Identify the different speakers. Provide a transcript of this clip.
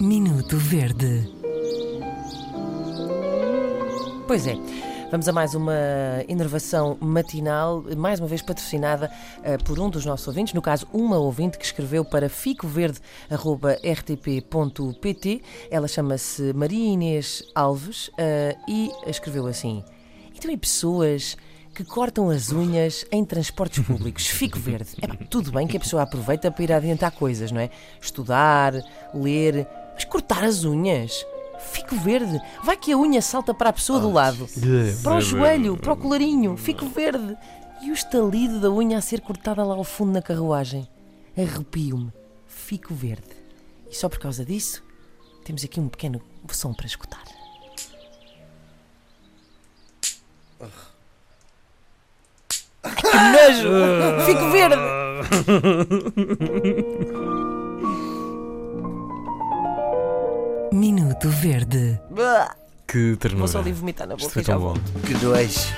Speaker 1: Minuto Verde.
Speaker 2: Pois é. Vamos a mais uma enervação matinal, mais uma vez patrocinada uh, por um dos nossos ouvintes, no caso, uma ouvinte que escreveu para ficoverde.rtp.pt. Ela chama-se Maria Inês Alves uh, e escreveu assim: Então, e pessoas que cortam as unhas em transportes públicos. Fico verde. É, tudo bem que a pessoa aproveita para ir adiantar coisas, não é? Estudar, ler, mas cortar as unhas. Fico verde. Vai que a unha salta para a pessoa do lado. Para o joelho, para o colarinho. Fico verde. E o estalido da unha a ser cortada lá ao fundo na carruagem. Arrepio-me. Fico verde. E só por causa disso, temos aqui um pequeno som para escutar. Que nojo! Fico verde!
Speaker 1: Minuto Verde.
Speaker 2: Bah,
Speaker 3: Que
Speaker 2: Vou
Speaker 3: ternura.
Speaker 2: só ali vomitar na
Speaker 3: Isto
Speaker 2: boca
Speaker 3: foi
Speaker 2: e já
Speaker 3: tão bom.
Speaker 2: volto.
Speaker 4: Que dois.